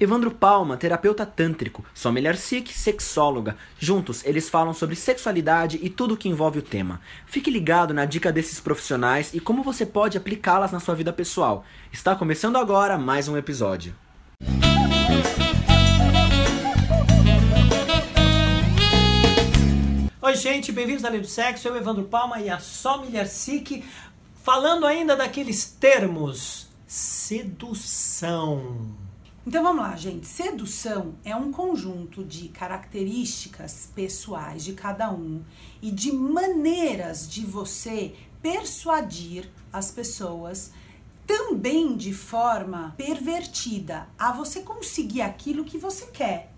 Evandro Palma, terapeuta tântrico, Sommelier Sikh, sexóloga. Juntos, eles falam sobre sexualidade e tudo que envolve o tema. Fique ligado na dica desses profissionais e como você pode aplicá-las na sua vida pessoal. Está começando agora mais um episódio. Oi, gente, bem-vindos à Lei do Sexo. Eu, Evandro Palma e a Sommelier Sikh, falando ainda daqueles termos sedução. Então vamos lá, gente. Sedução é um conjunto de características pessoais de cada um e de maneiras de você persuadir as pessoas também de forma pervertida a você conseguir aquilo que você quer.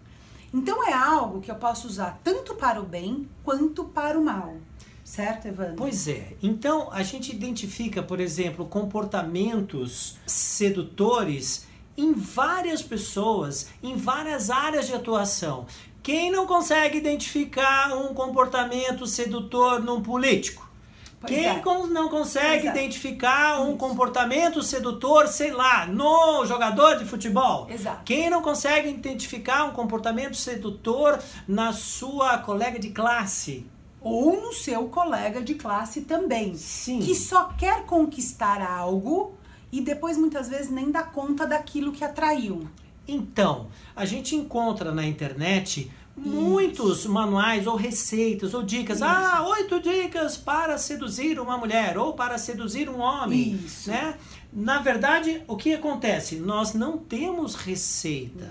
Então é algo que eu posso usar tanto para o bem quanto para o mal. Certo, Evandro? Pois é. Então a gente identifica, por exemplo, comportamentos sedutores em várias pessoas, em várias áreas de atuação. Quem não consegue identificar um comportamento sedutor num político? Pois Quem é. não consegue Pois é. identificar um Isso. comportamento sedutor, sei lá, no jogador de futebol? Exato. Quem não consegue identificar um comportamento sedutor na sua colega de classe? Ou no seu colega de classe também. Sim. Que só quer conquistar algo e depois muitas vezes nem dá conta daquilo que atraiu. Então, a gente encontra na internet muitos manuais ou receitas ou dicas. Isso. Ah, oito dicas para seduzir uma mulher ou para seduzir um homem. Isso. Né? Na verdade, o que acontece? Nós não temos receita.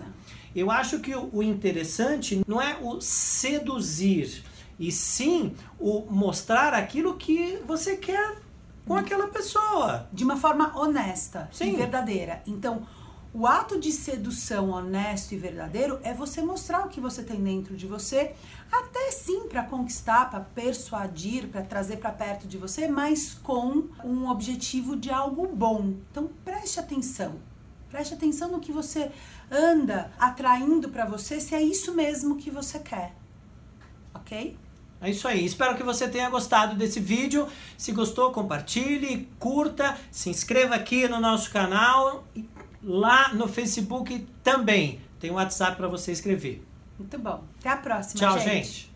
Eu acho que o o interessante não é o seduzir, e sim o mostrar aquilo que você quer com aquela pessoa. de uma forma honesta Sim. e verdadeira. Então, o ato de sedução honesto e verdadeiro é você mostrar o que você tem dentro de você, até sim para conquistar, para persuadir, para trazer para perto de você, mas com um objetivo de algo bom. Então, preste atenção. Preste atenção no que você anda atraindo para você, se é isso mesmo que você quer. OK? É isso aí. Espero que você tenha gostado desse vídeo. Se gostou, compartilhe, curta, se inscreva aqui no nosso canal, e lá no Facebook também. Tem um WhatsApp para você escrever. Muito bom. Até a próxima, Tchau, gente.